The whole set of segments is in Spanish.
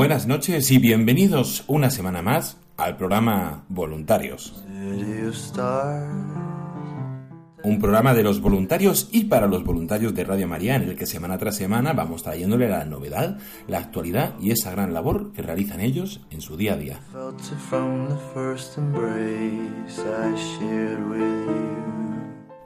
Buenas noches y bienvenidos una semana más al programa Voluntarios, un programa de los voluntarios y para los voluntarios de Radio María en el que semana tras semana vamos trayéndole la novedad, la actualidad y esa gran labor que realizan ellos en su día a día.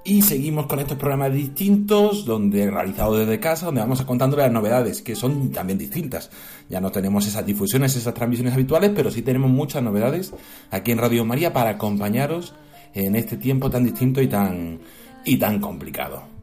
Y seguimos con estos programas distintos, donde realizados desde casa, donde vamos a contándole las novedades, que son también distintas. Ya no tenemos esas difusiones, esas transmisiones habituales, pero sí tenemos muchas novedades aquí en Radio María para acompañaros en este tiempo tan distinto y tan, y tan complicado.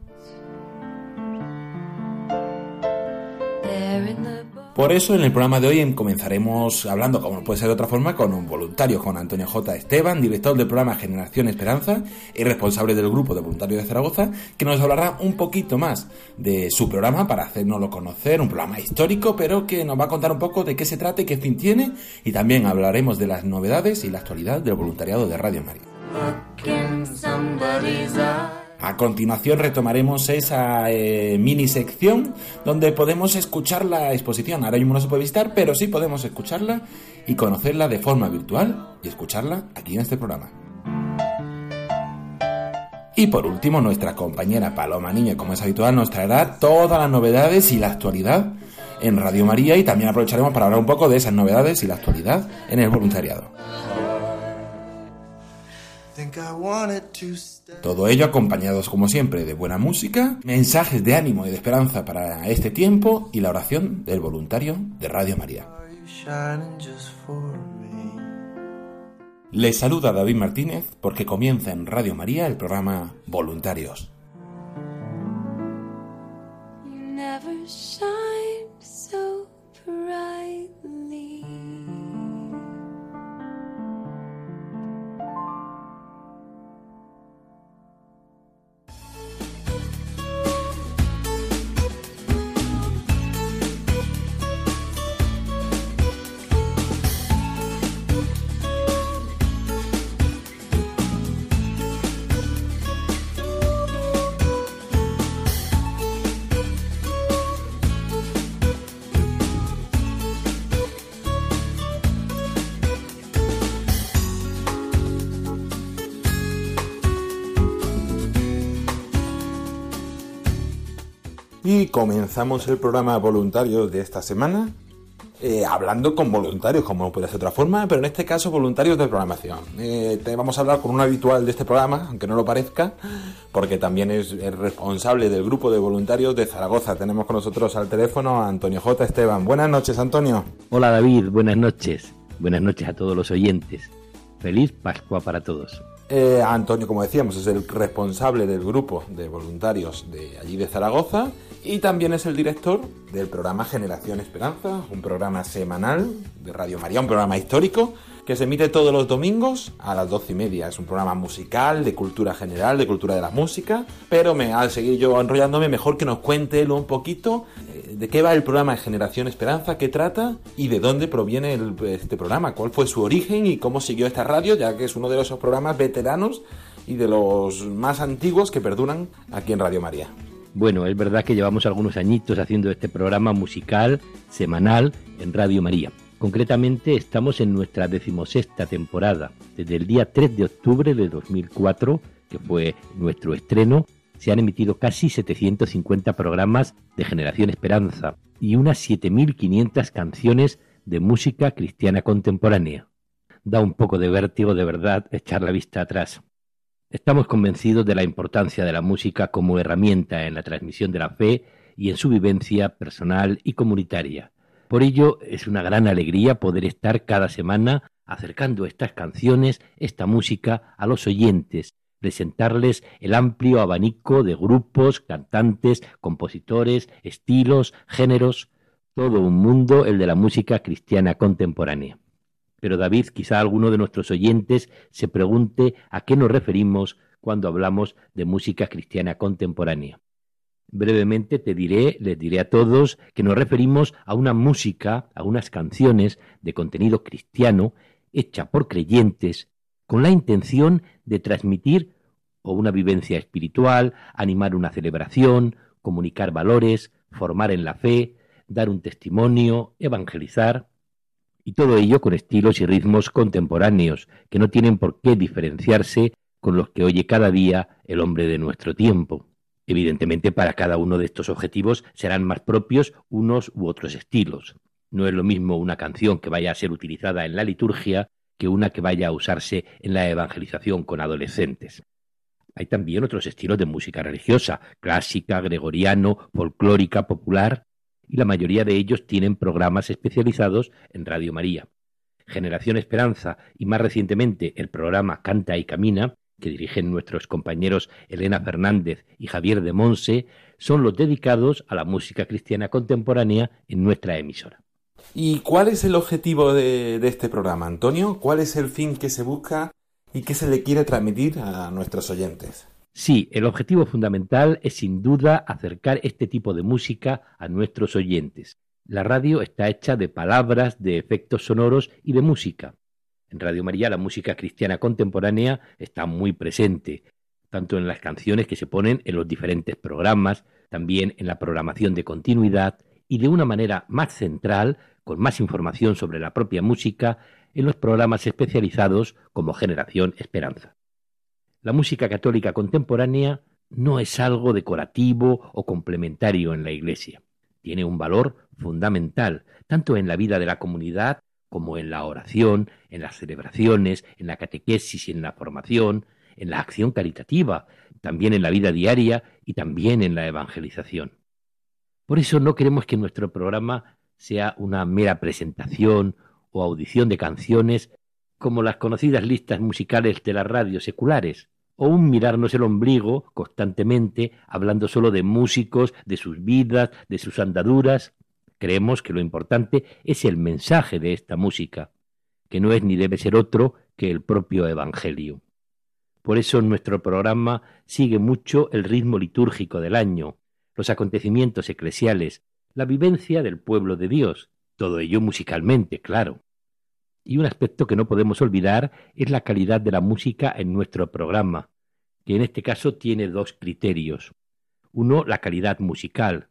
Por eso en el programa de hoy comenzaremos hablando, como no puede ser de otra forma, con un voluntario, con Antonio J. Esteban, director del programa Generación Esperanza y responsable del grupo de voluntarios de Zaragoza, que nos hablará un poquito más de su programa para hacernoslo conocer, un programa histórico, pero que nos va a contar un poco de qué se trata y qué fin tiene, y también hablaremos de las novedades y la actualidad del voluntariado de Radio María. A continuación retomaremos esa eh, mini sección donde podemos escuchar la exposición. Ahora mismo no se puede visitar, pero sí podemos escucharla y conocerla de forma virtual y escucharla aquí en este programa. Y por último, nuestra compañera Paloma Niño, como es habitual, nos traerá todas las novedades y la actualidad en Radio María y también aprovecharemos para hablar un poco de esas novedades y la actualidad en el voluntariado. Todo ello acompañados, como siempre, de buena música, mensajes de ánimo y de esperanza para este tiempo y la oración del voluntario de Radio María. Les saluda David Martínez porque comienza en Radio María el programa Voluntarios. You never shine comenzamos el programa Voluntarios de esta semana eh, hablando con voluntarios, como no puede ser de otra forma, pero en este caso voluntarios de programación. Eh, te vamos a hablar con un habitual de este programa, aunque no lo parezca, porque también es el responsable del grupo de voluntarios de Zaragoza. Tenemos con nosotros al teléfono a Antonio J. Esteban. Buenas noches, Antonio. Hola David, buenas noches. Buenas noches a todos los oyentes. Feliz Pascua para todos. Eh, Antonio, como decíamos, es el responsable del grupo de voluntarios de allí de Zaragoza y también es el director del programa Generación Esperanza, un programa semanal de Radio María, un programa histórico que se emite todos los domingos a las doce y media. Es un programa musical, de cultura general, de cultura de la música, pero me, al seguir yo enrollándome, mejor que nos cuente él un poquito eh, de qué va el programa Generación Esperanza, qué trata y de dónde proviene este programa, cuál fue su origen y cómo siguió esta radio, ya que es uno de esos programas veteranos y de los más antiguos que perduran aquí en Radio María. Bueno, es verdad que llevamos algunos añitos haciendo este programa musical semanal en Radio María. Concretamente estamos en nuestra decimosexta temporada. Desde el día 3 de octubre de 2004, que fue nuestro estreno, se han emitido casi 750 programas de Generación Esperanza y unas 7.500 canciones de música cristiana contemporánea. Da un poco de vértigo de verdad echar la vista atrás. Estamos convencidos de la importancia de la música como herramienta en la transmisión de la fe y en su vivencia personal y comunitaria. Por ello es una gran alegría poder estar cada semana acercando estas canciones, esta música a los oyentes, presentarles el amplio abanico de grupos, cantantes, compositores, estilos, géneros, todo un mundo el de la música cristiana contemporánea. Pero David, quizá alguno de nuestros oyentes se pregunte a qué nos referimos cuando hablamos de música cristiana contemporánea. Brevemente te diré, les diré a todos, que nos referimos a una música, a unas canciones de contenido cristiano, hecha por creyentes, con la intención de transmitir o una vivencia espiritual, animar una celebración, comunicar valores, formar en la fe, dar un testimonio, evangelizar, y todo ello con estilos y ritmos contemporáneos, que no tienen por qué diferenciarse con los que oye cada día el hombre de nuestro tiempo. Evidentemente, para cada uno de estos objetivos serán más propios unos u otros estilos. No es lo mismo una canción que vaya a ser utilizada en la liturgia que una que vaya a usarse en la evangelización con adolescentes. Hay también otros estilos de música religiosa, clásica, gregoriano, folclórica, popular, y la mayoría de ellos tienen programas especializados en Radio María. Generación Esperanza y más recientemente el programa Canta y Camina que dirigen nuestros compañeros Elena Fernández y Javier de Monse, son los dedicados a la música cristiana contemporánea en nuestra emisora. ¿Y cuál es el objetivo de, este programa, Antonio? ¿Cuál es el fin que se busca y que se le quiere transmitir a nuestros oyentes? Sí, el objetivo fundamental es sin duda acercar este tipo de música a nuestros oyentes. La radio está hecha de palabras, de efectos sonoros y de música. En Radio María la música cristiana contemporánea está muy presente, tanto en las canciones que se ponen en los diferentes programas, también en la programación de continuidad y de una manera más central, con más información sobre la propia música, en los programas especializados como Generación Esperanza. La música católica contemporánea no es algo decorativo o complementario en la Iglesia. Tiene un valor fundamental, tanto en la vida de la comunidad como en la oración, en las celebraciones, en la catequesis y en la formación, en la acción caritativa, también en la vida diaria y también en la evangelización. Por eso no queremos que nuestro programa sea una mera presentación o audición de canciones como las conocidas listas musicales de las radios seculares, o un mirarnos el ombligo constantemente hablando solo de músicos, de sus vidas, de sus andaduras, Creemos que lo importante es el mensaje de esta música, que no es ni debe ser otro que el propio Evangelio. Por eso nuestro programa sigue mucho el ritmo litúrgico del año, los acontecimientos eclesiales, la vivencia del pueblo de Dios, todo ello musicalmente, claro. Y un aspecto que no podemos olvidar es la calidad de la música en nuestro programa, que en este caso tiene dos criterios. Uno, la calidad musical,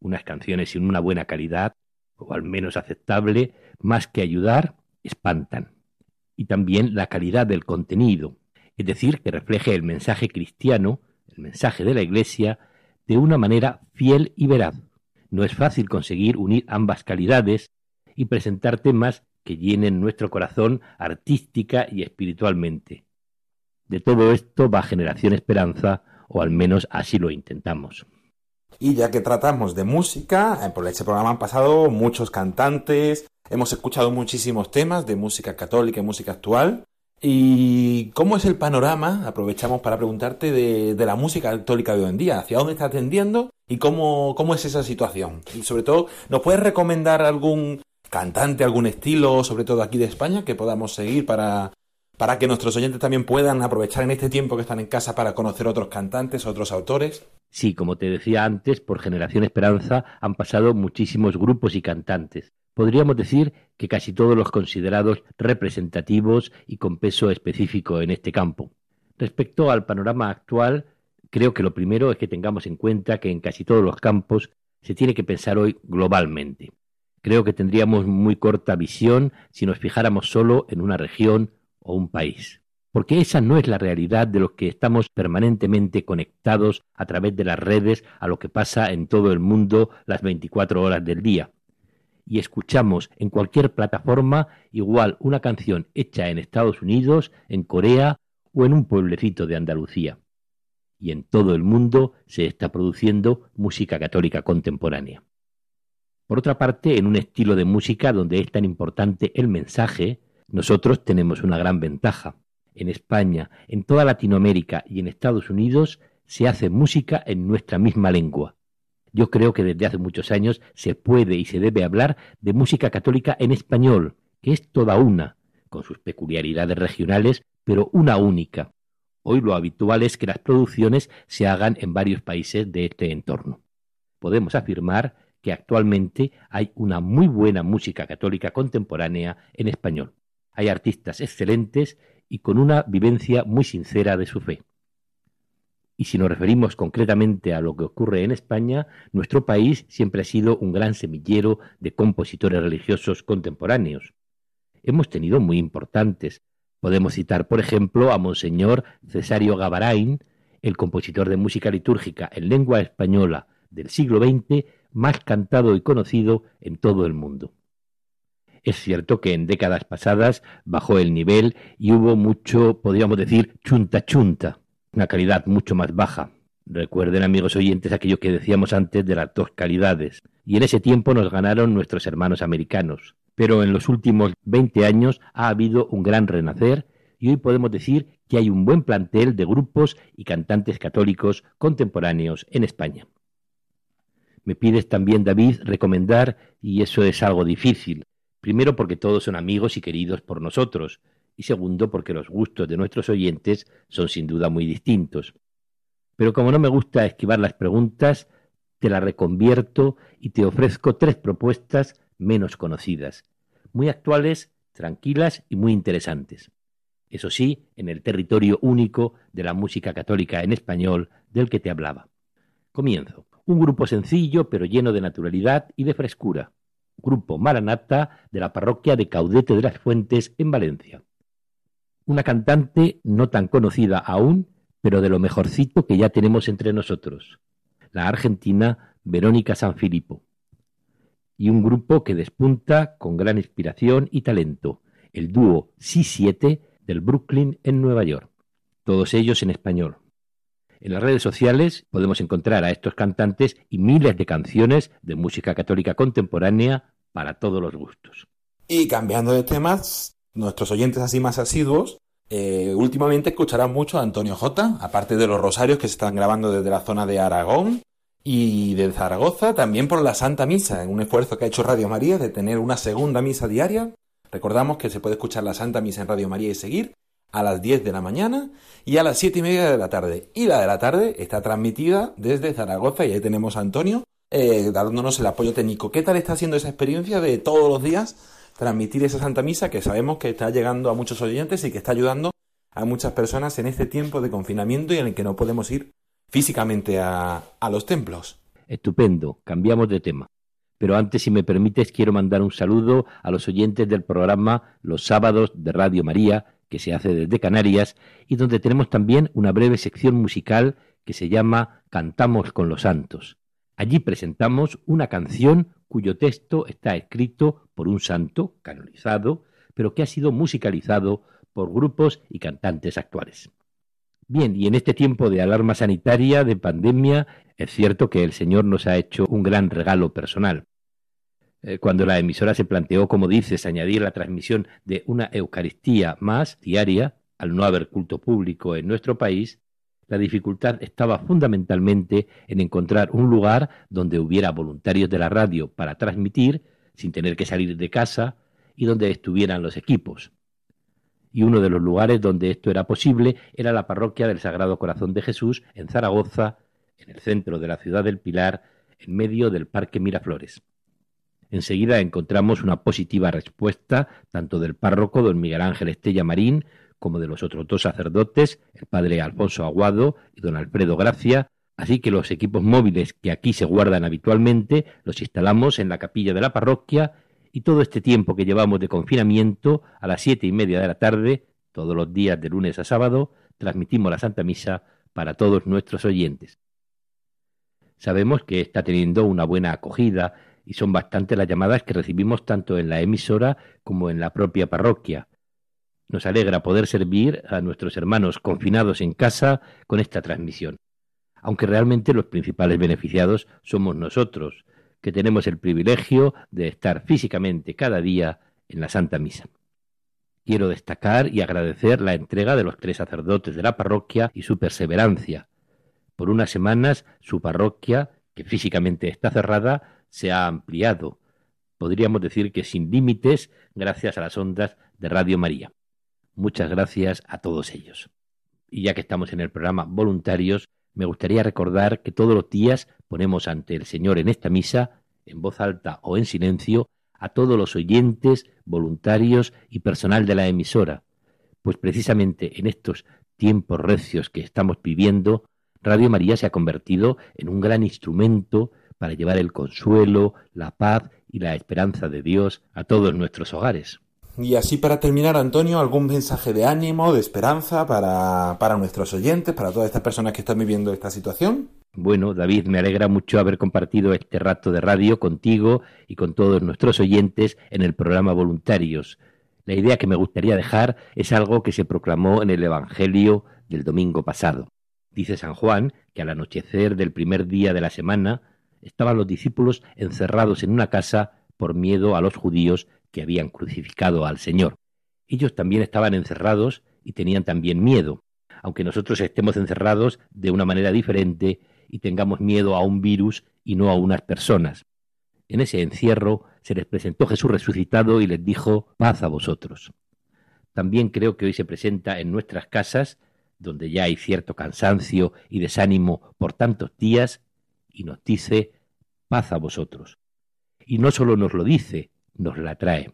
unas canciones sin una buena calidad, o al menos aceptable, más que ayudar, espantan. Y también la calidad del contenido, es decir, que refleje el mensaje cristiano, el mensaje de la Iglesia, de una manera fiel y veraz. No es fácil conseguir unir ambas calidades y presentar temas que llenen nuestro corazón artística y espiritualmente. De todo esto va Generación Esperanza, o al menos así lo intentamos. Y ya que tratamos de música, eh, por este programa han pasado muchos cantantes, hemos escuchado muchísimos temas de música católica y música actual. ¿Y cómo es el panorama? Aprovechamos para preguntarte de, de, la música católica de hoy en día. ¿Hacia dónde está tendiendo? ¿Y cómo, cómo es esa situación? Y sobre todo, ¿nos puedes recomendar algún cantante, algún estilo, sobre todo aquí de España, que podamos seguir para, para que nuestros oyentes también puedan aprovechar en este tiempo que están en casa para conocer otros cantantes, otros autores? Sí, como te decía antes, por Generación Esperanza han pasado muchísimos grupos y cantantes. Podríamos decir que casi todos los considerados representativos y con peso específico en este campo. Respecto al panorama actual, creo que lo primero es que tengamos en cuenta que en casi todos los campos se tiene que pensar hoy globalmente. Creo que tendríamos muy corta visión si nos fijáramos solo en una región o un país. Porque esa no es la realidad de los que estamos permanentemente conectados a través de las redes a lo que pasa en todo el mundo las 24 horas del día. Y escuchamos en cualquier plataforma igual una canción hecha en Estados Unidos, en Corea o en un pueblecito de Andalucía. Y en todo el mundo se está produciendo música católica contemporánea. Por otra parte, en un estilo de música donde es tan importante el mensaje, nosotros tenemos una gran ventaja. En España, en toda Latinoamérica y en Estados Unidos se hace música en nuestra misma lengua. Yo creo que desde hace muchos años se puede y se debe hablar de música católica en español, que es toda una, con sus peculiaridades regionales, pero una única. Hoy lo habitual es que las producciones se hagan en varios países de este entorno. Podemos afirmar que actualmente hay una muy buena música católica contemporánea en español. Hay artistas excelentes y con una vivencia muy sincera de su fe. Y si nos referimos concretamente a lo que ocurre en España, nuestro país siempre ha sido un gran semillero de compositores religiosos contemporáneos. Hemos tenido muy importantes. Podemos citar, por ejemplo, a Monseñor Cesario Gavarain, el compositor de música litúrgica en lengua española del siglo XX más cantado y conocido en todo el mundo. Es cierto que en décadas pasadas bajó el nivel y hubo mucho, podríamos decir, chunta chunta, una calidad mucho más baja. Recuerden, amigos oyentes, aquello que decíamos antes de las dos calidades. Y en ese tiempo nos ganaron nuestros hermanos americanos. Pero en los últimos 20 años ha habido un gran renacer y hoy podemos decir que hay un buen plantel de grupos y cantantes católicos contemporáneos en España. Me pides también, David, recomendar, y eso es algo difícil, Primero porque todos son amigos y queridos por nosotros, y segundo porque los gustos de nuestros oyentes son sin duda muy distintos. Pero como no me gusta esquivar las preguntas, te la reconvierto y te ofrezco tres propuestas menos conocidas, muy actuales, tranquilas y muy interesantes. Eso sí, en el territorio único de la música católica en español del que te hablaba. Comienzo. Un grupo sencillo pero lleno de naturalidad y de frescura. Grupo Maranata de la parroquia de Caudete de las Fuentes en Valencia. Una cantante no tan conocida aún, pero de lo mejorcito que ya tenemos entre nosotros, la argentina Verónica Sanfilippo. Y un grupo que despunta con gran inspiración y talento, el dúo C7 del Brooklyn en Nueva York. Todos ellos en español. En las redes sociales podemos encontrar a estos cantantes y miles de canciones de música católica contemporánea para todos los gustos. Y cambiando de temas, nuestros oyentes así más asiduos, eh, últimamente escucharán mucho a Antonio J, aparte de los rosarios que se están grabando desde la zona de Aragón y de Zaragoza, también por la Santa Misa, en un esfuerzo que ha hecho Radio María de tener una segunda misa diaria. Recordamos que se puede escuchar la Santa Misa en Radio María y seguir a las 10 de la mañana y a las 7 y media de la tarde. Y la de la tarde está transmitida desde Zaragoza y ahí tenemos a Antonio eh, dándonos el apoyo técnico. ¿Qué tal está siendo esa experiencia de todos los días transmitir esa Santa Misa que sabemos que está llegando a muchos oyentes y que está ayudando a muchas personas en este tiempo de confinamiento y en el que no podemos ir físicamente a, a los templos? Estupendo, cambiamos de tema. Pero antes, si me permites, quiero mandar un saludo a los oyentes del programa Los sábados de Radio María, que se hace desde Canarias y donde tenemos también una breve sección musical que se llama Cantamos con los Santos. Allí presentamos una canción cuyo texto está escrito por un santo canonizado, pero que ha sido musicalizado por grupos y cantantes actuales. Bien, y en este tiempo de alarma sanitaria, de pandemia, es cierto que el Señor nos ha hecho un gran regalo personal. Eh, cuando la emisora se planteó, como dices, añadir la transmisión de una Eucaristía más diaria, al no haber culto público en nuestro país, la dificultad estaba fundamentalmente en encontrar un lugar donde hubiera voluntarios de la radio para transmitir sin tener que salir de casa y donde estuvieran los equipos. Y uno de los lugares donde esto era posible era la parroquia del Sagrado Corazón de Jesús en Zaragoza, en el centro de la ciudad del Pilar, en medio del Parque Miraflores. Enseguida encontramos una positiva respuesta tanto del párroco don Miguel Ángel Estella Marín como de los otros dos sacerdotes, el padre Alfonso Aguado y don Alfredo Gracia, Así que los equipos móviles que aquí se guardan habitualmente los instalamos en la capilla de la parroquia y todo este tiempo que llevamos de confinamiento, a las siete y media de la tarde, todos los días de lunes a sábado, transmitimos la Santa Misa para todos nuestros oyentes. Sabemos que está teniendo una buena acogida y son bastantes las llamadas que recibimos tanto en la emisora como en la propia parroquia. Nos alegra poder servir a nuestros hermanos confinados en casa con esta transmisión aunque realmente los principales beneficiados somos nosotros, que tenemos el privilegio de estar físicamente cada día en la Santa Misa. Quiero destacar y agradecer la entrega de los tres sacerdotes de la parroquia y su perseverancia. Por unas semanas su parroquia, que físicamente está cerrada, se ha ampliado. Podríamos decir que sin límites gracias a las ondas de Radio María. Muchas gracias a todos ellos. Y ya que estamos en el programa Voluntarios, me gustaría recordar que todos los días ponemos ante el Señor en esta misa, en voz alta o en silencio, a todos los oyentes, voluntarios y personal de la emisora, pues precisamente en estos tiempos recios que estamos viviendo, Radio María se ha convertido en un gran instrumento para llevar el consuelo, la paz y la esperanza de Dios a todos nuestros hogares. Y así para terminar, Antonio, algún mensaje de ánimo, de esperanza para, para nuestros oyentes, para todas estas personas que están viviendo esta situación. Bueno, David, me alegra mucho haber compartido este rato de radio contigo y con todos nuestros oyentes en el programa Voluntarios. La idea que me gustaría dejar es algo que se proclamó en el Evangelio del domingo pasado. Dice San Juan que al anochecer del primer día de la semana estaban los discípulos encerrados en una casa por miedo a los judíos que habían crucificado al Señor. Ellos también estaban encerrados y tenían también miedo, aunque nosotros estemos encerrados de una manera diferente y tengamos miedo a un virus y no a unas personas. En ese encierro se les presentó Jesús resucitado y les dijo paz a vosotros. También creo que hoy se presenta en nuestras casas, donde ya hay cierto cansancio y desánimo por tantos días, y nos dice paz a vosotros. Y no solo nos lo dice, nos la trae.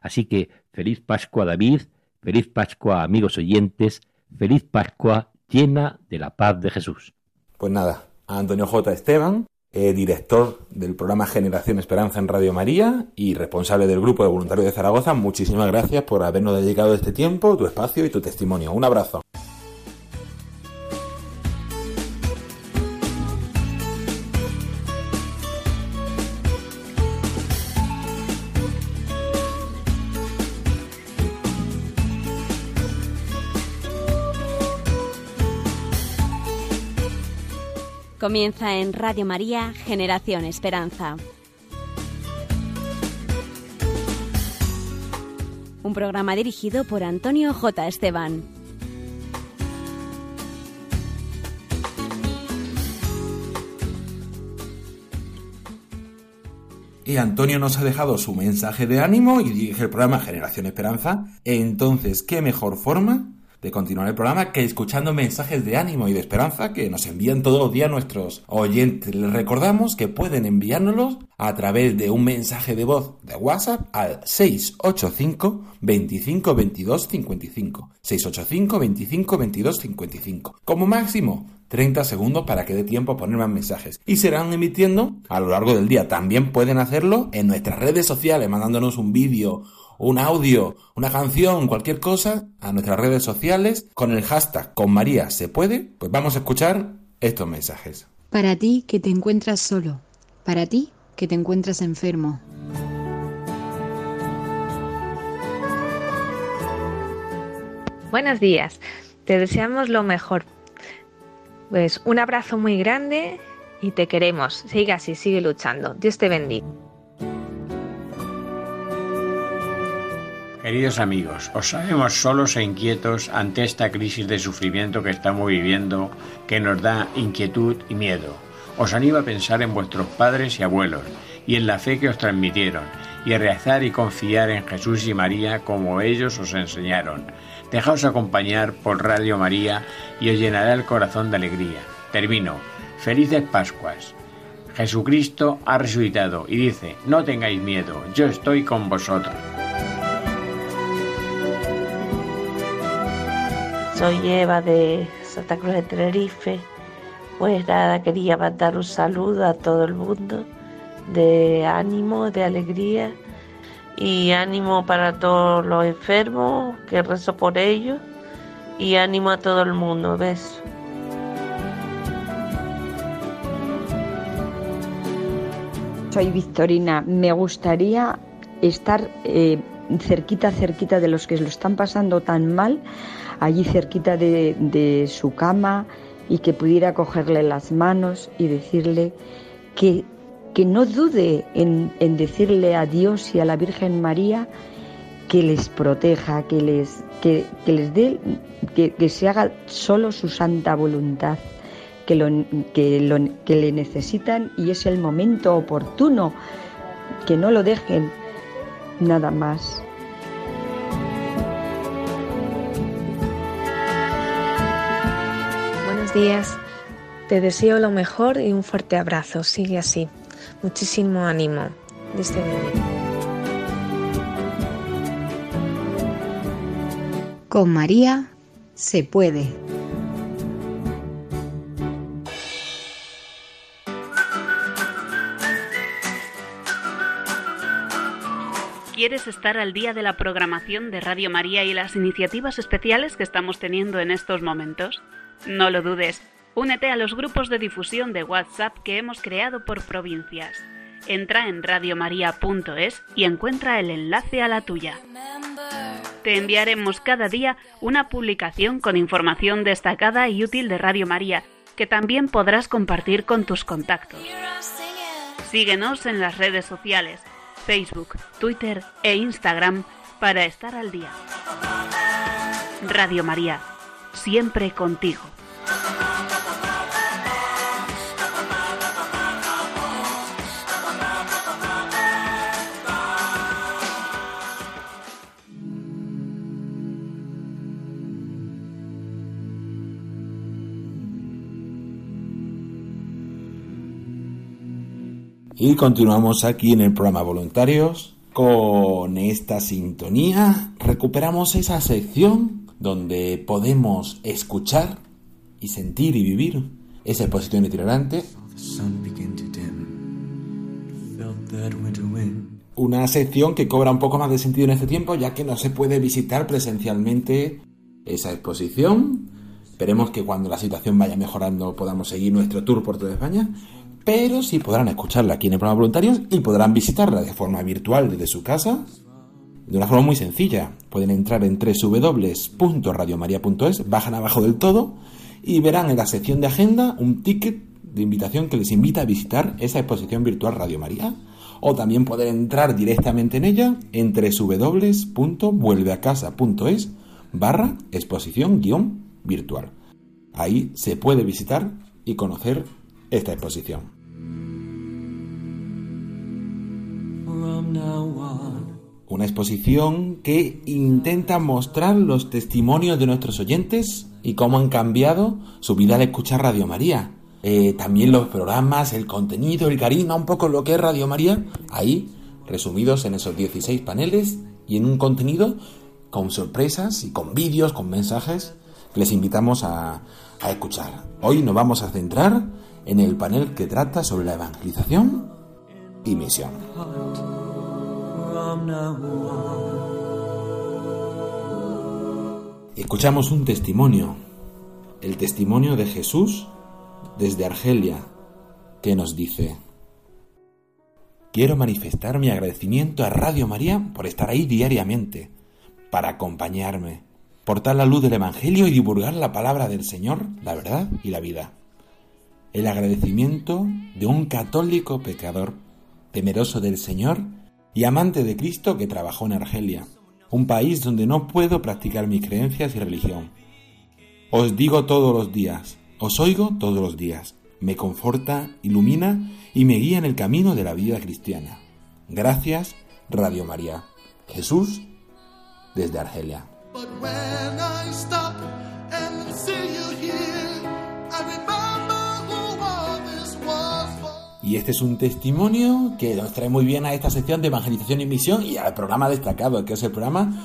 Así que feliz Pascua David, feliz Pascua amigos oyentes, feliz Pascua llena de la paz de Jesús. Pues nada, a Antonio J. Esteban, eh, director del programa Generación Esperanza en Radio María y responsable del grupo de voluntarios de Zaragoza, muchísimas gracias por habernos dedicado este tiempo, tu espacio y tu testimonio. Un abrazo. Comienza en Radio María Generación Esperanza. Un programa dirigido por Antonio J. Esteban. Y Antonio nos ha dejado su mensaje de ánimo y dirige el programa Generación Esperanza. Entonces, ¿qué mejor forma de continuar el programa que escuchando mensajes de ánimo y de esperanza que nos envían todos los días nuestros oyentes. Les recordamos que pueden enviárnoslos a través de un mensaje de voz de WhatsApp al 685 25 22 55. 685 25 22 55. Como máximo 30 segundos para que dé tiempo a poner más mensajes. Y serán emitiendo a lo largo del día. También pueden hacerlo en nuestras redes sociales, mandándonos un vídeo un audio, una canción, cualquier cosa a nuestras redes sociales con el hashtag con María se puede, pues vamos a escuchar estos mensajes. Para ti que te encuentras solo, para ti que te encuentras enfermo. Buenos días, te deseamos lo mejor. Pues un abrazo muy grande y te queremos. Sigue así, sigue luchando. Dios te bendiga. Queridos amigos, os sabemos solos e inquietos ante esta crisis de sufrimiento que estamos viviendo que nos da inquietud y miedo. Os animo a pensar en vuestros padres y abuelos y en la fe que os transmitieron y a rezar y confiar en Jesús y María como ellos os enseñaron. Dejaos acompañar por Radio María y os llenará el corazón de alegría. Termino. Felices Pascuas. Jesucristo ha resucitado y dice, no tengáis miedo, yo estoy con vosotros. Soy Eva de Santa Cruz de Tenerife. Pues nada, quería mandar un saludo a todo el mundo de ánimo, de alegría y ánimo para todos los enfermos, que rezo por ellos y ánimo a todo el mundo. Beso. Soy Victorina. Me gustaría estar eh, cerquita, cerquita de los que lo están pasando tan mal, allí cerquita de, su cama y que pudiera cogerle las manos y decirle que, que no dude en, decirle a Dios y a la Virgen María que les proteja, que les, que, les dé, que, que se haga solo su santa voluntad que, lo, que, lo, que le necesitan y es el momento oportuno, que no lo dejen nada más. Buenos días, te deseo lo mejor y un fuerte abrazo, sigue así, muchísimo ánimo. Desde Con María se puede. ¿Quieres estar al día de la programación de Radio María y las iniciativas especiales que estamos teniendo en estos momentos? No lo dudes, únete a los grupos de difusión de WhatsApp que hemos creado por provincias. Entra en radiomaria.es y encuentra el enlace a la tuya. Te enviaremos cada día una publicación con información destacada y útil de Radio María que también podrás compartir con tus contactos. Síguenos en las redes sociales Facebook, Twitter e Instagram para estar al día. Radio María, siempre contigo. Y continuamos aquí en el programa Voluntarios. Con esta sintonía recuperamos esa sección donde podemos escuchar y sentir y vivir esa exposición itinerante. Una sección que cobra un poco más de sentido en este tiempo ya que no se puede visitar presencialmente esa exposición. Esperemos que cuando la situación vaya mejorando podamos seguir nuestro tour por toda España pero sí podrán escucharla aquí en el programa Voluntarios y podrán visitarla de forma virtual desde su casa, de una forma muy sencilla. Pueden entrar en www.radiomaria.es, bajan abajo del todo y verán en la sección de agenda un ticket de invitación que les invita a visitar esa exposición virtual Radio María. O también pueden entrar directamente en ella en www.vuelveacasa.es barra exposición guion virtual. Ahí se puede visitar y conocer esta exposición. Una exposición que intenta mostrar los testimonios de nuestros oyentes y cómo han cambiado su vida al escuchar Radio María. Eh, también los programas, el contenido, el carisma, un poco lo que es Radio María, ahí resumidos en esos 16 paneles y en un contenido con sorpresas y con vídeos, con mensajes que les invitamos a, a escuchar. Hoy nos vamos a centrar en el panel que trata sobre la evangelización y misión. Escuchamos un testimonio, el testimonio de Jesús desde Argelia, que nos dice, quiero manifestar mi agradecimiento a Radio María por estar ahí diariamente, para acompañarme, portar la luz del Evangelio y divulgar la palabra del Señor, la verdad y la vida el agradecimiento de un católico pecador, temeroso del Señor y amante de Cristo que trabajó en Argelia, un país donde no puedo practicar mis creencias y religión. Os digo todos los días, os oigo todos los días, me conforta, ilumina y me guía en el camino de la vida cristiana. Gracias, Radio María. Jesús, desde Argelia. Y este es un testimonio que nos trae muy bien a esta sección de evangelización y misión y al programa destacado, que es el programa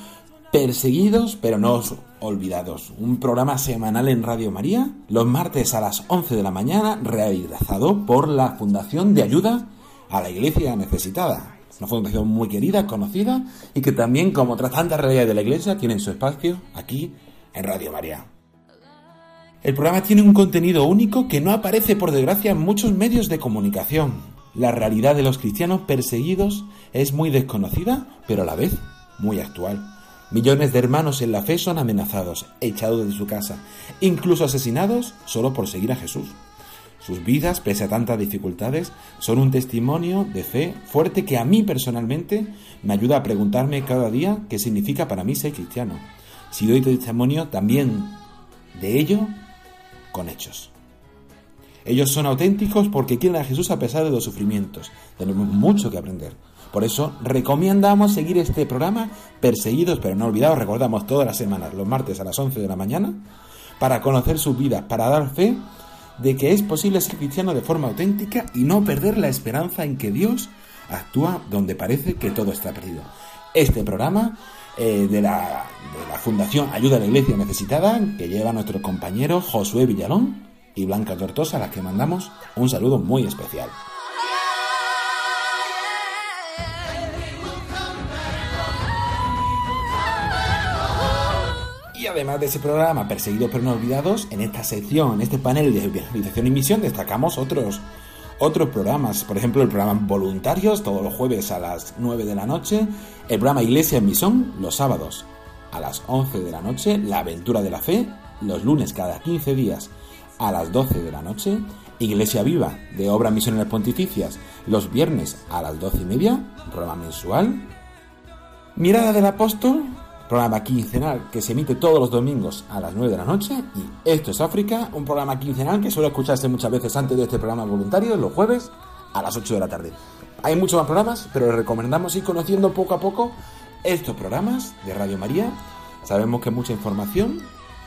Perseguidos pero no olvidados, un programa semanal en Radio María, los martes a las 11 de la mañana, realizado por la Fundación de Ayuda a la Iglesia Necesitada. Una fundación muy querida, conocida y que también, como otras tantas realidades de la Iglesia, tiene su espacio aquí en Radio María. El programa tiene un contenido único que no aparece, por desgracia, en muchos medios de comunicación. La realidad de los cristianos perseguidos es muy desconocida, pero a la vez muy actual. Millones de hermanos en la fe son amenazados, echados de su casa, incluso asesinados solo por seguir a Jesús. Sus vidas, pese a tantas dificultades, son un testimonio de fe fuerte que a mí personalmente me ayuda a preguntarme cada día qué significa para mí ser cristiano. Si doy testimonio también de ello con hechos. Ellos son auténticos porque quieren a Jesús a pesar de los sufrimientos. Tenemos mucho que aprender. Por eso recomendamos seguir este programa Perseguidos pero no olvidados, recordamos todas las semanas, los martes a las 11 de la mañana, para conocer su vida, para dar fe de que es posible ser cristiano de forma auténtica y no perder la esperanza en que Dios actúa donde parece que todo está perdido. Este programa eh, de, la, de la Fundación Ayuda a la Iglesia Necesitada, que lleva nuestro compañero Josué Villalón y Blanca Tortosa, a las que mandamos un saludo muy especial. además de ese programa Perseguidos pero no olvidados, en esta sección, en este panel de evangelización y misión, destacamos otros, otros programas. Por ejemplo, el programa Voluntarios, todos los jueves a las 9 de la noche. El programa Iglesia en Misión, los sábados a las 11 de la noche. La Aventura de la Fe, los lunes cada 15 días a las 12 de la noche. Iglesia Viva, de Obras Misioneras Pontificias, los viernes a las 12 y media, programa mensual. Mirada del Apóstol, programa quincenal que se emite todos los domingos a las 9 de la noche. Y Esto es África, un programa quincenal que suele escucharse muchas veces antes de este programa voluntario, los jueves a las 8 de la tarde. Hay muchos más programas, pero les recomendamos ir conociendo poco a poco estos programas de Radio María. Sabemos que mucha información.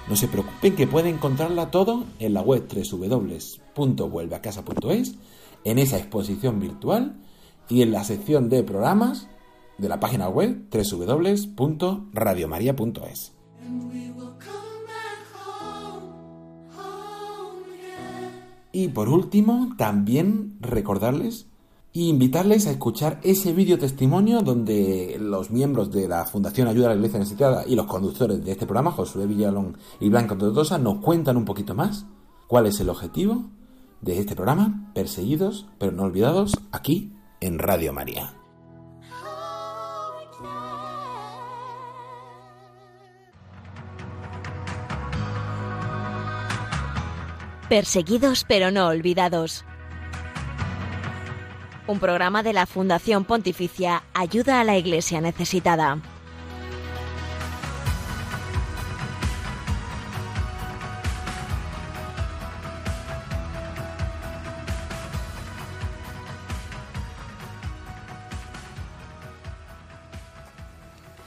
No se preocupen que pueden encontrarla todo en la web www.vuelveacasa.es, en esa exposición virtual y en la sección de programas de la página web www.radiomaria.es. Y por último, también recordarles e invitarles a escuchar ese vídeo testimonio donde los miembros de la Fundación Ayuda a la Iglesia Necesitada y los conductores de este programa, Josué Villalón y Blanca Totosa, nos cuentan un poquito más cuál es el objetivo de este programa, Perseguidos pero no olvidados, aquí en Radio María. Perseguidos pero no olvidados. Un programa de la Fundación Pontificia Ayuda a la Iglesia Necesitada.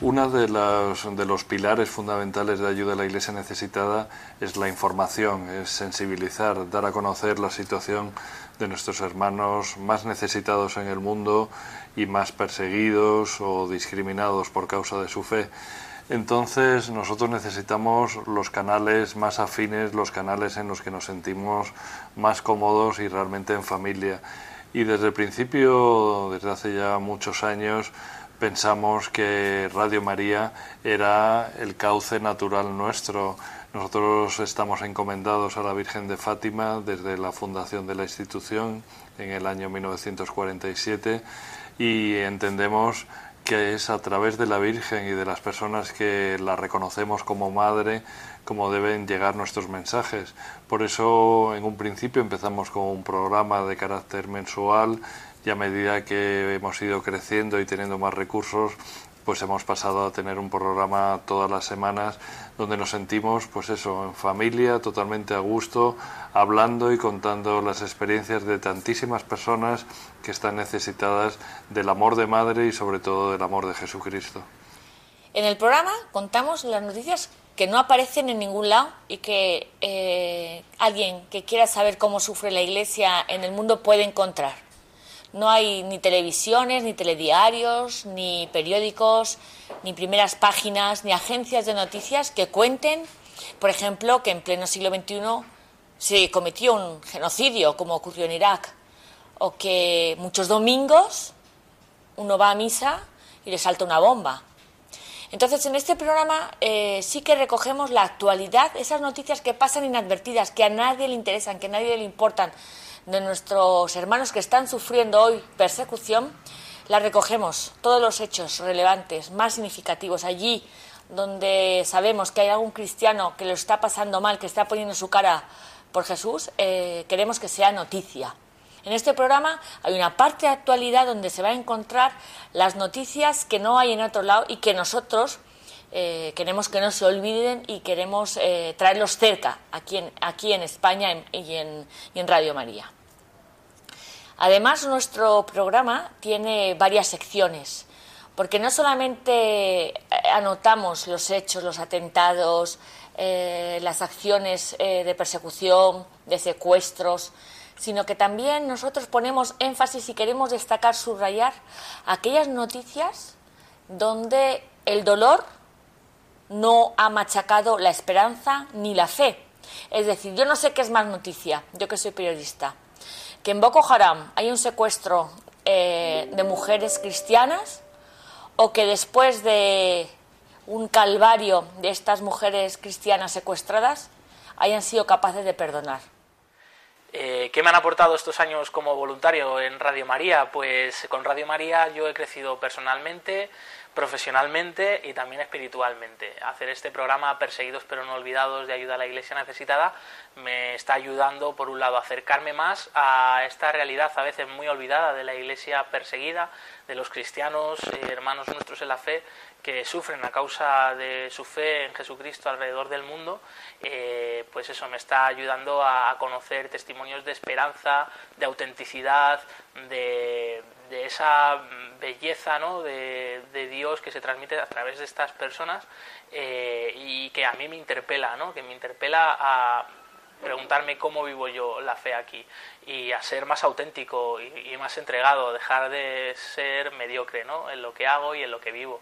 Uno de de los pilares fundamentales de ayuda a la Iglesia necesitada es la información, es sensibilizar, dar a conocer la situación de nuestros hermanos más necesitados en el mundo y más perseguidos o discriminados por causa de su fe. Entonces nosotros necesitamos los canales más afines, los canales en los que nos sentimos más cómodos y realmente en familia. Y desde el principio, desde hace ya muchos años, pensamos que Radio María era el cauce natural nuestro. Nosotros estamos encomendados a la Virgen de Fátima desde la fundación de la institución en el año 1947 y entendemos que es a través de la Virgen y de las personas que la reconocemos como madre como deben llegar nuestros mensajes. Por eso en un principio empezamos con un programa de carácter mensual y a medida que hemos ido creciendo y teniendo más recursos, pues hemos pasado a tener un programa todas las semanas donde nos sentimos, pues eso, en familia, totalmente a gusto, hablando y contando las experiencias de tantísimas personas que están necesitadas del amor de madre y sobre todo del amor de Jesucristo. En el programa contamos las noticias que no aparecen en ningún lado y que eh, alguien que quiera saber cómo sufre la Iglesia en el mundo puede encontrar. No hay ni televisiones, ni telediarios, ni periódicos, ni primeras páginas, ni agencias de noticias que cuenten, por ejemplo, que en pleno siglo XXI se cometió un genocidio, como ocurrió en Irak, o que muchos domingos uno va a misa y le salta una bomba. Entonces, en este programa eh, sí que recogemos la actualidad, esas noticias que pasan inadvertidas, que a nadie le interesan, que a nadie le importan, de nuestros hermanos que están sufriendo hoy persecución, las recogemos, todos los hechos relevantes, más significativos, allí donde sabemos que hay algún cristiano que lo está pasando mal, que está poniendo su cara por Jesús, eh, queremos que sea noticia. En este programa hay una parte de actualidad donde se va a encontrar las noticias que no hay en otro lado y que nosotros eh, queremos que no se olviden y queremos eh, traerlos cerca aquí en, España y en, y en Radio María. Además, nuestro programa tiene varias secciones, porque no solamente eh, anotamos los hechos, los atentados, las acciones de persecución, de secuestros, sino que también nosotros ponemos énfasis y queremos destacar, subrayar aquellas noticias donde el dolor no ha machacado la esperanza ni la fe. Es decir, yo no sé qué es más noticia, yo que soy periodista, que en Boko Haram hay un secuestro eh, de mujeres cristianas o que después de un calvario de estas mujeres cristianas secuestradas hayan sido capaces de perdonar. Eh, ¿Qué me han aportado estos años como voluntario en Radio María? Pues con Radio María yo he crecido personalmente, profesionalmente y también espiritualmente. Hacer este programa Perseguidos pero no olvidados de ayuda a la Iglesia necesitada me está ayudando, por un lado, a acercarme más a esta realidad a veces muy olvidada de la Iglesia perseguida, de los cristianos, eh, hermanos nuestros en la fe, que sufren a causa de su fe en Jesucristo alrededor del mundo, eh, pues eso me está ayudando a, conocer testimonios de esperanza, de autenticidad, de, esa belleza ¿no? de, Dios que se transmite a través de estas personas eh, y que a mí me interpela, ¿no? que me interpela a preguntarme cómo vivo yo la fe aquí y a ser más auténtico y, y, más entregado, dejar de ser mediocre ¿no? en lo que hago y en lo que vivo.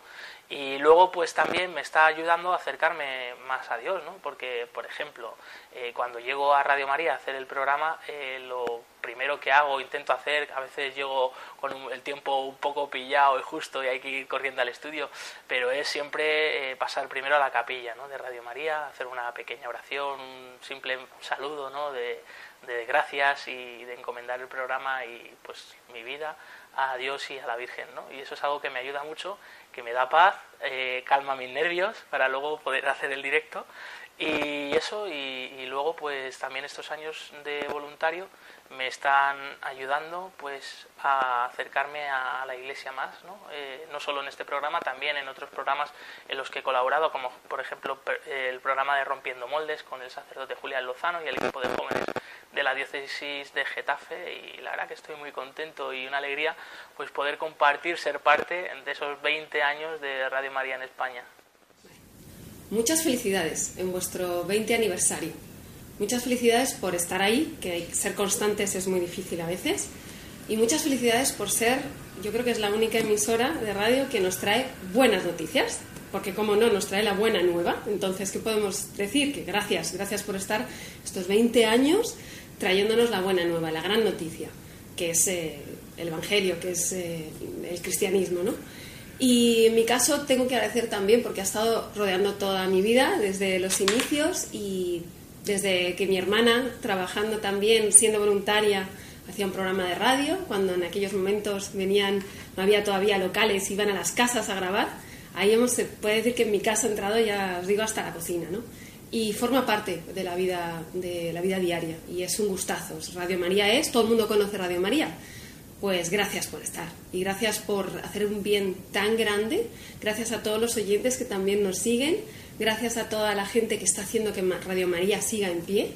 Y luego, pues también me está ayudando a acercarme más a Dios, ¿no? Porque, por ejemplo, eh, cuando llego a Radio María a hacer el programa, eh, lo primero que hago, intento hacer, a veces llego con el tiempo un poco pillado y justo y hay que ir corriendo al estudio, pero es siempre eh, pasar primero a la capilla, ¿no? De Radio María, hacer una pequeña oración, un simple saludo, ¿no? De, de gracias y de encomendar el programa y, pues, mi vida a Dios y a la Virgen, ¿no? Y eso es algo que me ayuda mucho que me da paz, eh, calma mis nervios para luego poder hacer el directo. Y eso, y, luego pues también estos años de voluntario me están ayudando pues a acercarme a, la iglesia más, ¿no? Eh, no solo en este programa, también en otros programas en los que he colaborado, como por ejemplo el programa de Rompiendo Moldes con el sacerdote Julián Lozano y el equipo de jóvenes de la diócesis de Getafe y la verdad que estoy muy contento y una alegría pues poder compartir, ser parte de esos 20 años de Radio María en España. Muchas felicidades en vuestro 20 aniversario. Muchas felicidades por estar ahí, que ser constantes es muy difícil a veces. Y muchas felicidades por ser, yo creo que es la única emisora de radio que nos trae buenas noticias porque como no, nos trae la buena nueva. Entonces, ¿qué podemos decir? Que gracias, gracias por estar estos 20 años trayéndonos la buena nueva, la gran noticia, que es eh, el Evangelio, que es eh, el cristianismo, ¿no? Y en mi caso tengo que agradecer también porque ha estado rodeando toda mi vida desde los inicios y desde que mi hermana, trabajando también, siendo voluntaria, hacía un programa de radio, cuando en aquellos momentos venían, no había todavía locales, iban a las casas a grabar. Ahí hemos, se puede decir que en mi casa ha entrado, ya os digo, hasta la cocina, ¿no? y forma parte de la vida de la vida diaria y es un gustazo. Radio María es, todo el mundo conoce Radio María. Pues gracias por estar y gracias por hacer un bien tan grande. Gracias a todos los oyentes que también nos siguen. Gracias a toda la gente que está haciendo que Radio María siga en pie,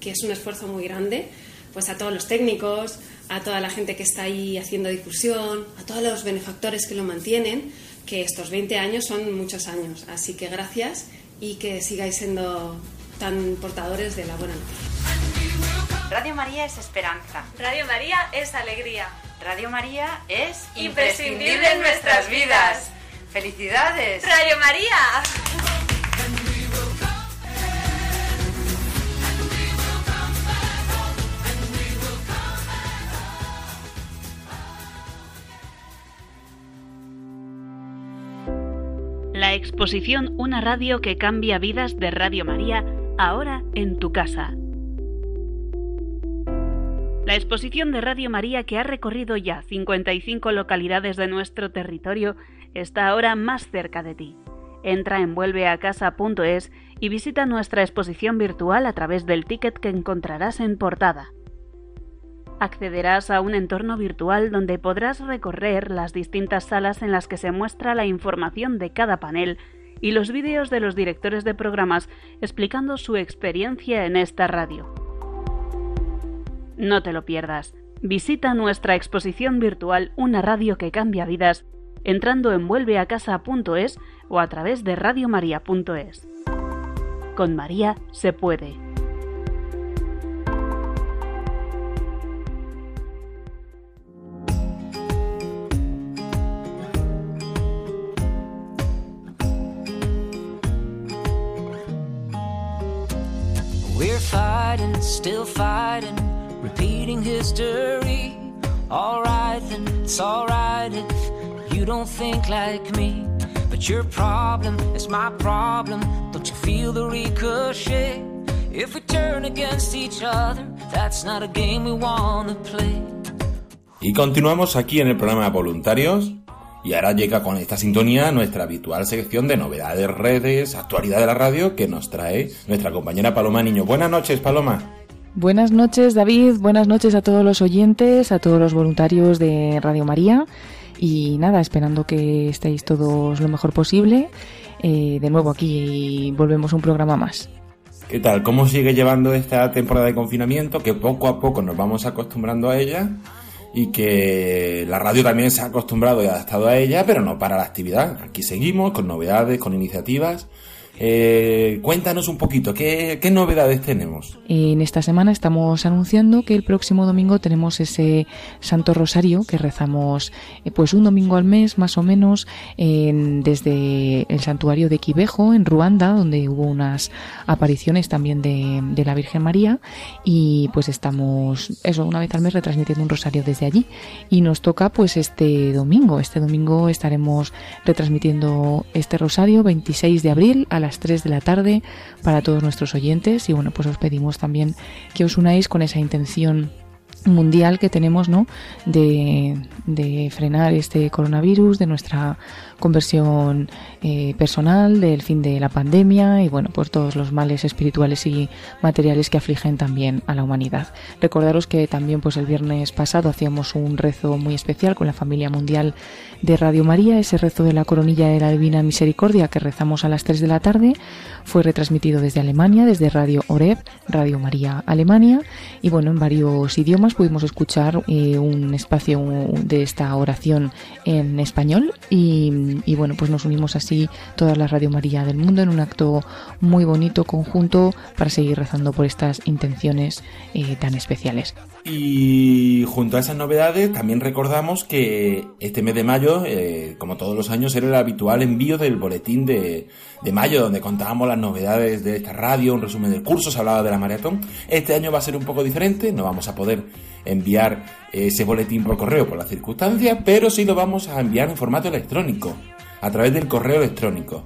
que es un esfuerzo muy grande. Pues a todos los técnicos, a toda la gente que está ahí haciendo difusión, a todos los benefactores que lo mantienen, que estos 20 años son muchos años. Así que gracias y que sigáis siendo tan portadores de la buena noticia. Radio María es esperanza. Radio María es alegría. Radio María es imprescindible en nuestras vidas. ¡Felicidades! Radio María. La exposición Una radio que cambia vidas de Radio María, ahora en tu casa. La exposición de Radio María que ha recorrido ya 55 localidades de nuestro territorio está ahora más cerca de ti. Entra en vuelveacasa.es y visita nuestra exposición virtual a través del ticket que encontrarás en portada. Accederás a un entorno virtual donde podrás recorrer las distintas salas en las que se muestra la información de cada panel y los vídeos de los directores de programas explicando su experiencia en esta radio. No te lo pierdas. Visita nuestra exposición virtual Una radio que cambia vidas entrando en vuelveacasa.es o a través de radiomaria.es. Con María se puede. Still fighting, repeating history. Alright, then it's alright if you don't think like me. But your problem is my problem. Don't you feel the ricochet? If we turn against each other, that's not a game we wanna play. Y continuamos aquí en el programa Voluntarios. Y ahora llega con esta sintonía nuestra habitual sección de novedades, redes, actualidad de la radio que nos trae nuestra compañera Paloma Niño. Buenas noches, Paloma. Buenas noches, David. Buenas noches a todos los oyentes, a todos los voluntarios de Radio María. Y nada, esperando que estéis todos lo mejor posible. Eh, de nuevo aquí volvemos a un programa más. ¿Qué tal? ¿Cómo sigue llevando esta temporada de confinamiento? Que poco a poco nos vamos acostumbrando a ella y que la radio también se ha acostumbrado y adaptado a ella, pero no para la actividad. Aquí seguimos con novedades, con iniciativas. Eh, cuéntanos un poquito, ¿qué, ¿qué, novedades tenemos? En esta semana estamos anunciando que el próximo domingo tenemos ese Santo Rosario que rezamos eh, pues un domingo al mes más o menos en, desde el santuario de Quivejo en Ruanda donde hubo unas apariciones también de, la Virgen María. Y pues estamos eso una vez al mes retransmitiendo un rosario desde allí. Y nos toca pues este domingo, este domingo estaremos retransmitiendo este rosario 26 de abril a las 3 de la tarde para todos nuestros oyentes y bueno, pues os pedimos también que os unáis con esa intención mundial que tenemos, ¿no? De, de frenar este coronavirus, de nuestra conversión eh, personal, del fin de la pandemia y bueno, pues todos los males espirituales y materiales que afligen también a la humanidad. Recordaros que también pues el viernes pasado hacíamos un rezo muy especial con la familia mundial de Radio María, ese rezo de la coronilla de la Divina Misericordia que rezamos a las 3 de la tarde, fue retransmitido desde Alemania, desde Radio Oreb, Radio María Alemania y bueno, en varios idiomas pudimos escuchar eh, un espacio de esta oración en español y, y, bueno, pues nos unimos así toda la Radio María del mundo en un acto muy bonito, conjunto, para seguir rezando por estas intenciones eh, tan especiales. Y junto a esas novedades también recordamos que este mes de mayo, eh, como todos los años, era el habitual envío del boletín de, de mayo, donde contábamos las novedades de esta radio, un resumen del curso, se hablaba de la maratón. Este año va a ser un poco diferente, no vamos a poder enviar ese boletín por correo por las circunstancias, pero sí lo vamos a enviar en formato electrónico, a través del correo electrónico.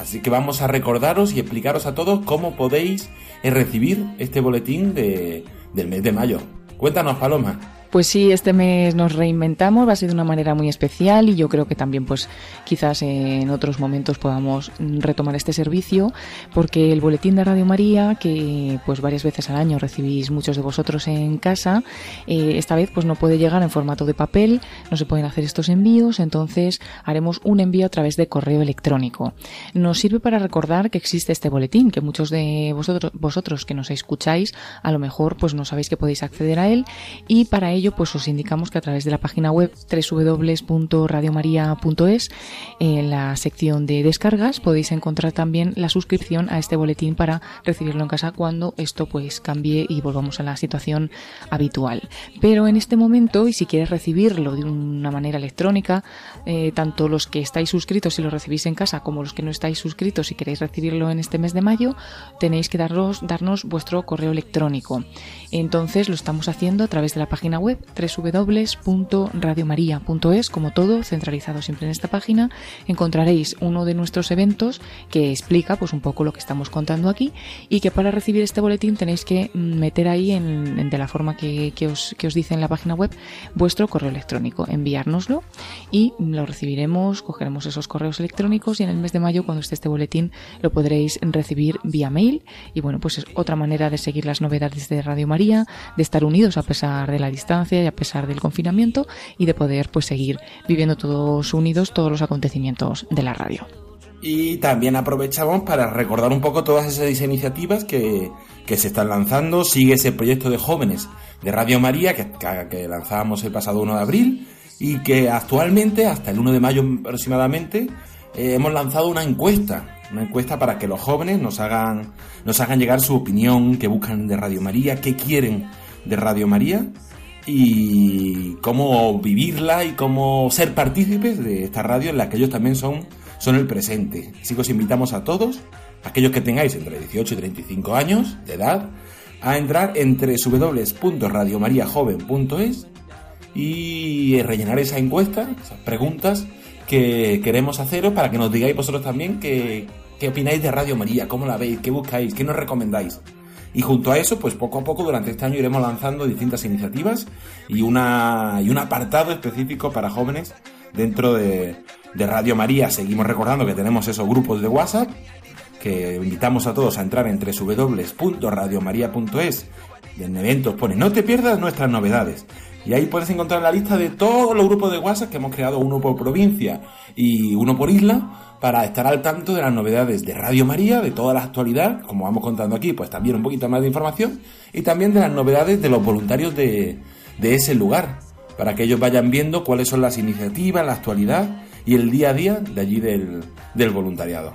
Así que vamos a recordaros y explicaros a todos cómo podéis recibir este boletín de, del mes de mayo. Cuéntanos, Paloma. Pues sí, este mes nos reinventamos, va a ser de una manera muy especial y yo creo que también pues quizás en otros momentos podamos retomar este servicio porque el boletín de Radio María que pues varias veces al año recibís muchos de vosotros en casa, eh, esta vez pues no puede llegar en formato de papel, no se pueden hacer estos envíos, entonces haremos un envío a través de correo electrónico. Nos sirve para recordar que existe este boletín, que muchos de vosotros, vosotros que nos escucháis a lo mejor pues no sabéis que podéis acceder a él y para ello pues os indicamos que a través de la página web www.radiomaria.es, en la sección de descargas, podéis encontrar también la suscripción a este boletín para recibirlo en casa cuando esto pues cambie y volvamos a la situación habitual. Pero en este momento, y si quieres recibirlo de una manera electrónica, eh, tanto los que estáis suscritos y lo recibís en casa como los que no estáis suscritos y queréis recibirlo en este mes de mayo, tenéis que darnos, darnos vuestro correo electrónico. Entonces lo estamos haciendo a través de la página web www.radiomaria.es, como todo, centralizado siempre en esta página. Encontraréis uno de nuestros eventos que explica pues un poco lo que estamos contando aquí y que para recibir este boletín tenéis que meter ahí en, de la forma que, os, que os dice en la página web vuestro correo electrónico, enviárnoslo y lo recibiremos, cogeremos esos correos electrónicos y en el mes de mayo cuando esté este boletín lo podréis recibir vía mail y bueno pues es otra manera de seguir las novedades de Radio María de estar unidos a pesar de la distancia y a pesar del confinamiento y de poder pues seguir viviendo todos unidos todos los acontecimientos de la radio. Y también aprovechamos para recordar un poco todas esas iniciativas que, que se están lanzando. Sigue ese proyecto de jóvenes de Radio María que, que lanzábamos el pasado 1 de abril y que actualmente, hasta el 1 de mayo aproximadamente, eh, hemos lanzado una encuesta una encuesta para que los jóvenes nos hagan, nos hagan llegar su opinión, que buscan de Radio María, qué quieren de Radio María y cómo vivirla y cómo ser partícipes de esta radio en la que ellos también son, son el presente. Así que os invitamos a todos, aquellos que tengáis entre 18 y 35 años de edad, a entrar entre www.radiomariajoven.es y rellenar esa encuesta, esas preguntas que queremos haceros para que nos digáis vosotros también qué, qué opináis de Radio María, cómo la veis, qué buscáis, qué nos recomendáis. Y junto a eso, pues poco a poco durante este año iremos lanzando distintas iniciativas y, una, y un apartado específico para jóvenes dentro de, Radio María. Seguimos recordando que tenemos esos grupos de WhatsApp que invitamos a todos a entrar en www.radiomaria.es en eventos pone no te pierdas nuestras novedades y ahí puedes encontrar la lista de todos los grupos de WhatsApp que hemos creado, uno por provincia y uno por isla, para estar al tanto de las novedades de Radio María, de toda la actualidad, como vamos contando aquí, pues también un poquito más de información, y también de las novedades de los voluntarios de, ese lugar, para que ellos vayan viendo cuáles son las iniciativas, la actualidad y el día a día de allí del, voluntariado.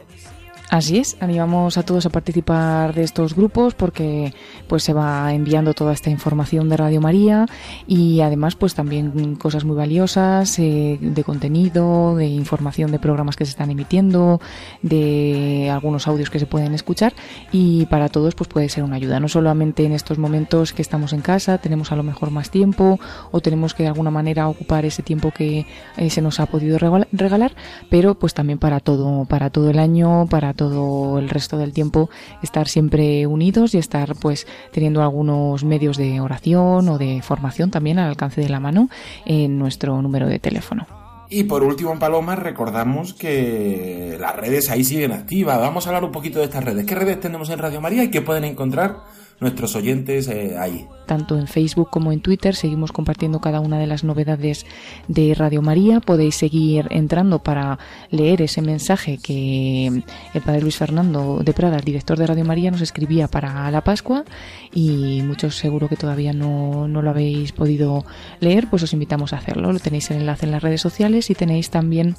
Así es, animamos a todos a participar de estos grupos porque pues se va enviando toda esta información de Radio María y además pues también cosas muy valiosas eh, de contenido, de información de programas que se están emitiendo, de algunos audios que se pueden escuchar y para todos pues puede ser una ayuda, no solamente en estos momentos que estamos en casa, tenemos a lo mejor más tiempo o tenemos que de alguna manera ocupar ese tiempo que eh, se nos ha podido regalar, pero pues también para todo, para todo el año, para todo el resto del tiempo estar siempre unidos y estar pues teniendo algunos medios de oración o de formación también al alcance de la mano en nuestro número de teléfono. Y por último, Paloma, recordamos que las redes ahí siguen activas. Vamos a hablar un poquito de estas redes. ¿Qué redes tenemos en Radio María y qué pueden encontrar nuestros oyentes eh, ahí. Tanto en Facebook como en Twitter seguimos compartiendo cada una de las novedades de Radio María. Podéis seguir entrando para leer ese mensaje que el padre Luis Fernando de Prada, el director de Radio María, nos escribía para la Pascua y muchos seguro que todavía no, no lo habéis podido leer, pues os invitamos a hacerlo. Lo tenéis el enlace en las redes sociales y tenéis también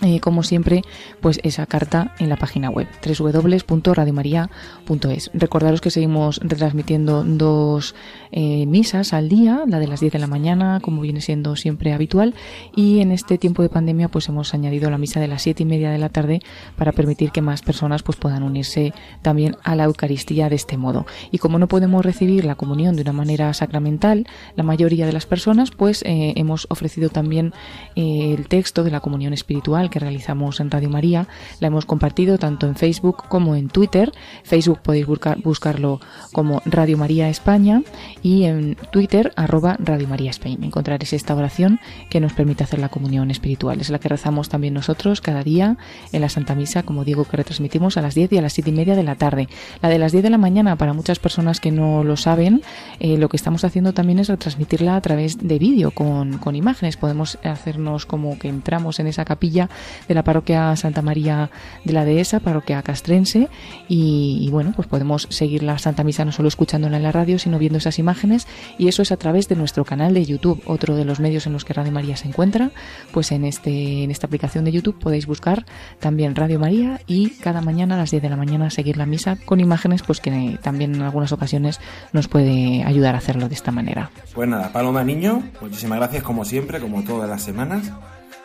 eh, como siempre, pues esa carta en la página web www.radiomaria.es. Recordaros que seguimos retransmitiendo dos eh, misas al día, la de las 10 de la mañana, como viene siendo siempre habitual, y en este tiempo de pandemia, pues hemos añadido la misa de las 7 y media de la tarde para permitir que más personas pues puedan unirse también a la Eucaristía de este modo. Y como no podemos recibir la comunión de una manera sacramental, la mayoría de las personas, pues eh, hemos ofrecido también el texto de la comunión espiritual que realizamos en Radio María. La hemos compartido tanto en Facebook como en Twitter. Facebook podéis buscar, buscarlo como Radio María España y en Twitter arroba Radio María España. Encontraréis esta oración que nos permite hacer la comunión espiritual. Es la que rezamos también nosotros cada día en la Santa Misa, como digo, que retransmitimos a las 10 y a las 7 y media de la tarde. La de las 10 de la mañana, para muchas personas que no lo saben, eh, lo que estamos haciendo también es retransmitirla a través de vídeo con, con imágenes. Podemos hacernos como que entramos en esa capilla de la parroquia Santa María de la Dehesa, parroquia castrense, y, bueno, pues podemos seguir la Santa Misa no solo escuchándola en la radio, sino viendo esas imágenes, y eso es a través de nuestro canal de YouTube, otro de los medios en los que Radio María se encuentra, pues en, este, en esta aplicación de YouTube podéis buscar también Radio María y cada mañana a las 10 de la mañana seguir la misa con imágenes, pues que también en algunas ocasiones nos puede ayudar a hacerlo de esta manera. Pues nada, Paloma Niño, muchísimas gracias como siempre, como todas las semanas.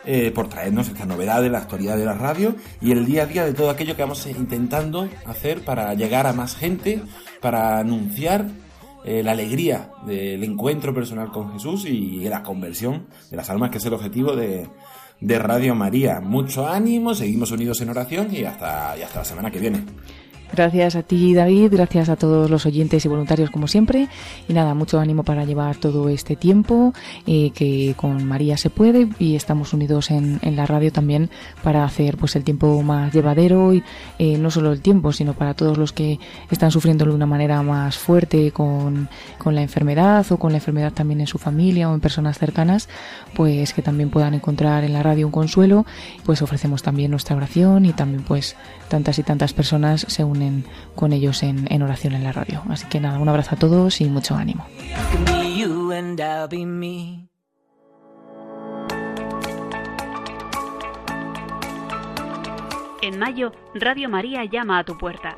Eh, por traernos esta novedad de la actualidad de la radio y el día a día de todo aquello que vamos intentando hacer para llegar a más gente, para anunciar eh, la alegría del encuentro personal con Jesús y la conversión de las almas, que es el objetivo de, de Radio María. Mucho ánimo, seguimos unidos en oración y hasta la semana que viene. Gracias a ti, David, gracias a todos los oyentes y voluntarios, como siempre. Y nada, mucho ánimo para llevar todo este tiempo, eh, que con María se puede y estamos unidos en, la radio también para hacer pues el tiempo más llevadero y eh, no solo el tiempo, sino para todos los que están sufriendo de una manera más fuerte con, con la enfermedad o con la enfermedad también en su familia o en personas cercanas, pues que también puedan encontrar en la radio un consuelo. Pues ofrecemos también nuestra oración y también pues tantas y tantas personas se unen con ellos en, en oración en la radio. Así que nada, un abrazo a todos y mucho ánimo. En mayo, Radio María llama a tu puerta.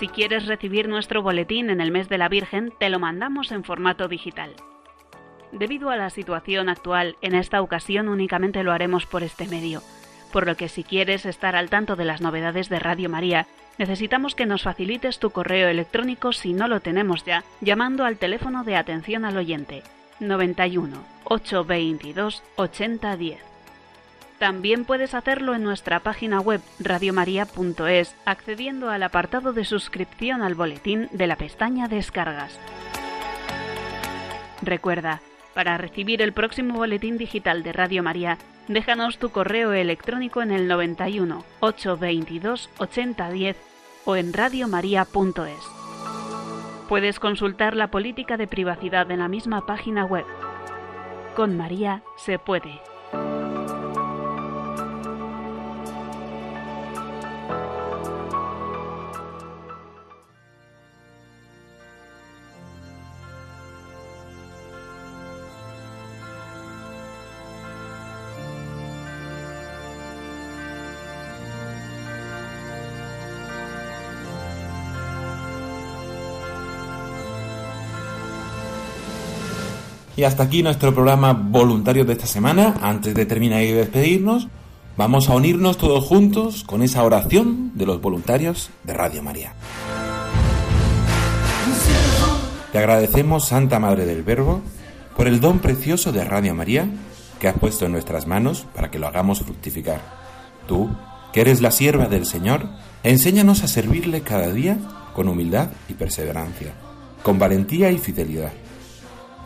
Si quieres recibir nuestro boletín en el mes de la Virgen, te lo mandamos en formato digital. Debido a la situación actual, en esta ocasión únicamente lo haremos por este medio por lo que si quieres estar al tanto de las novedades de Radio María, necesitamos que nos facilites tu correo electrónico si no lo tenemos ya, llamando al teléfono de atención al oyente 91 822 8010. También puedes hacerlo en nuestra página web radiomaria.es accediendo al apartado de suscripción al boletín de la pestaña Descargas. Recuerda, para recibir el próximo boletín digital de Radio María, déjanos tu correo electrónico en el 91 822 8010 o en radiomaria.es. Puedes consultar la política de privacidad en la misma página web. Con María se puede. Y hasta aquí nuestro programa voluntario de esta semana. Antes de terminar y despedirnos, vamos a unirnos todos juntos con esa oración de los voluntarios de Radio María. Te agradecemos, Santa Madre del Verbo, por el don precioso de Radio María que has puesto en nuestras manos para que lo hagamos fructificar. Tú, que eres la sierva del Señor, enséñanos a servirle cada día con humildad y perseverancia, con valentía y fidelidad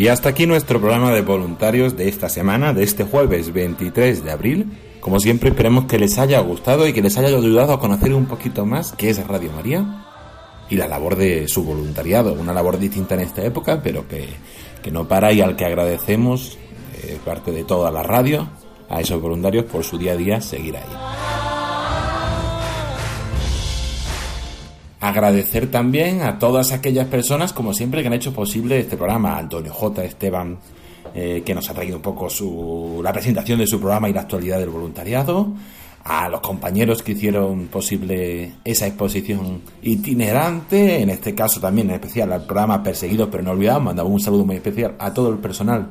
Y hasta aquí nuestro programa de voluntarios de esta semana, de este jueves 23 de abril. Como siempre, esperemos que les haya gustado y que les haya ayudado a conocer un poquito más qué es Radio María y la labor de su voluntariado. Una labor distinta en esta época, pero que, que no para y al que agradecemos, eh, parte de toda la radio, a esos voluntarios por su día a día seguir ahí. Agradecer también a todas aquellas personas, como siempre, que han hecho posible este programa. Antonio J. Esteban, eh, que nos ha traído un poco su, la presentación de su programa y la actualidad del voluntariado. A los compañeros que hicieron posible esa exposición itinerante, en este caso también en especial al programa Perseguidos pero no olvidados, mandamos un saludo muy especial a todo el personal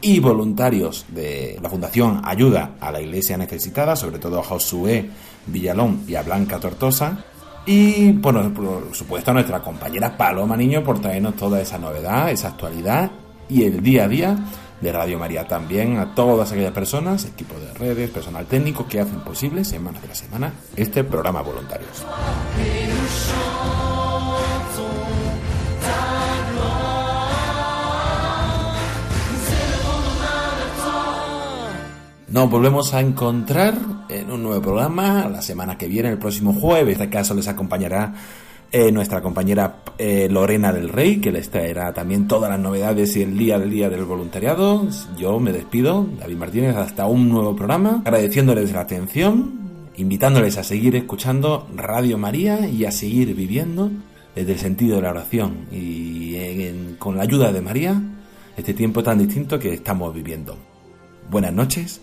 y voluntarios de la Fundación Ayuda a la Iglesia Necesitada, sobre todo a Josué Villalón y a Blanca Tortosa y, bueno, por supuesto, a nuestra compañera Paloma Niño por traernos toda esa novedad, esa actualidad y el día a día de Radio María. También a todas aquellas personas, equipo de redes, personal técnico que hacen posible semana tras semana este programa voluntarios. Nos volvemos a encontrar en un nuevo programa la semana que viene, el próximo jueves. En este caso les acompañará eh, nuestra compañera eh, Lorena del Rey, que les traerá también todas las novedades y el día del día del voluntariado. Yo me despido, David Martínez, hasta un nuevo programa, agradeciéndoles la atención, invitándoles a seguir escuchando Radio María y a seguir viviendo desde el sentido de la oración y con la ayuda de María este tiempo tan distinto que estamos viviendo. Buenas noches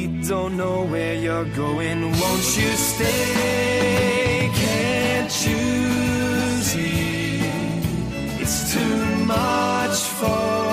We don't know where you're going. Won't you stay? Can't you see? It's too much for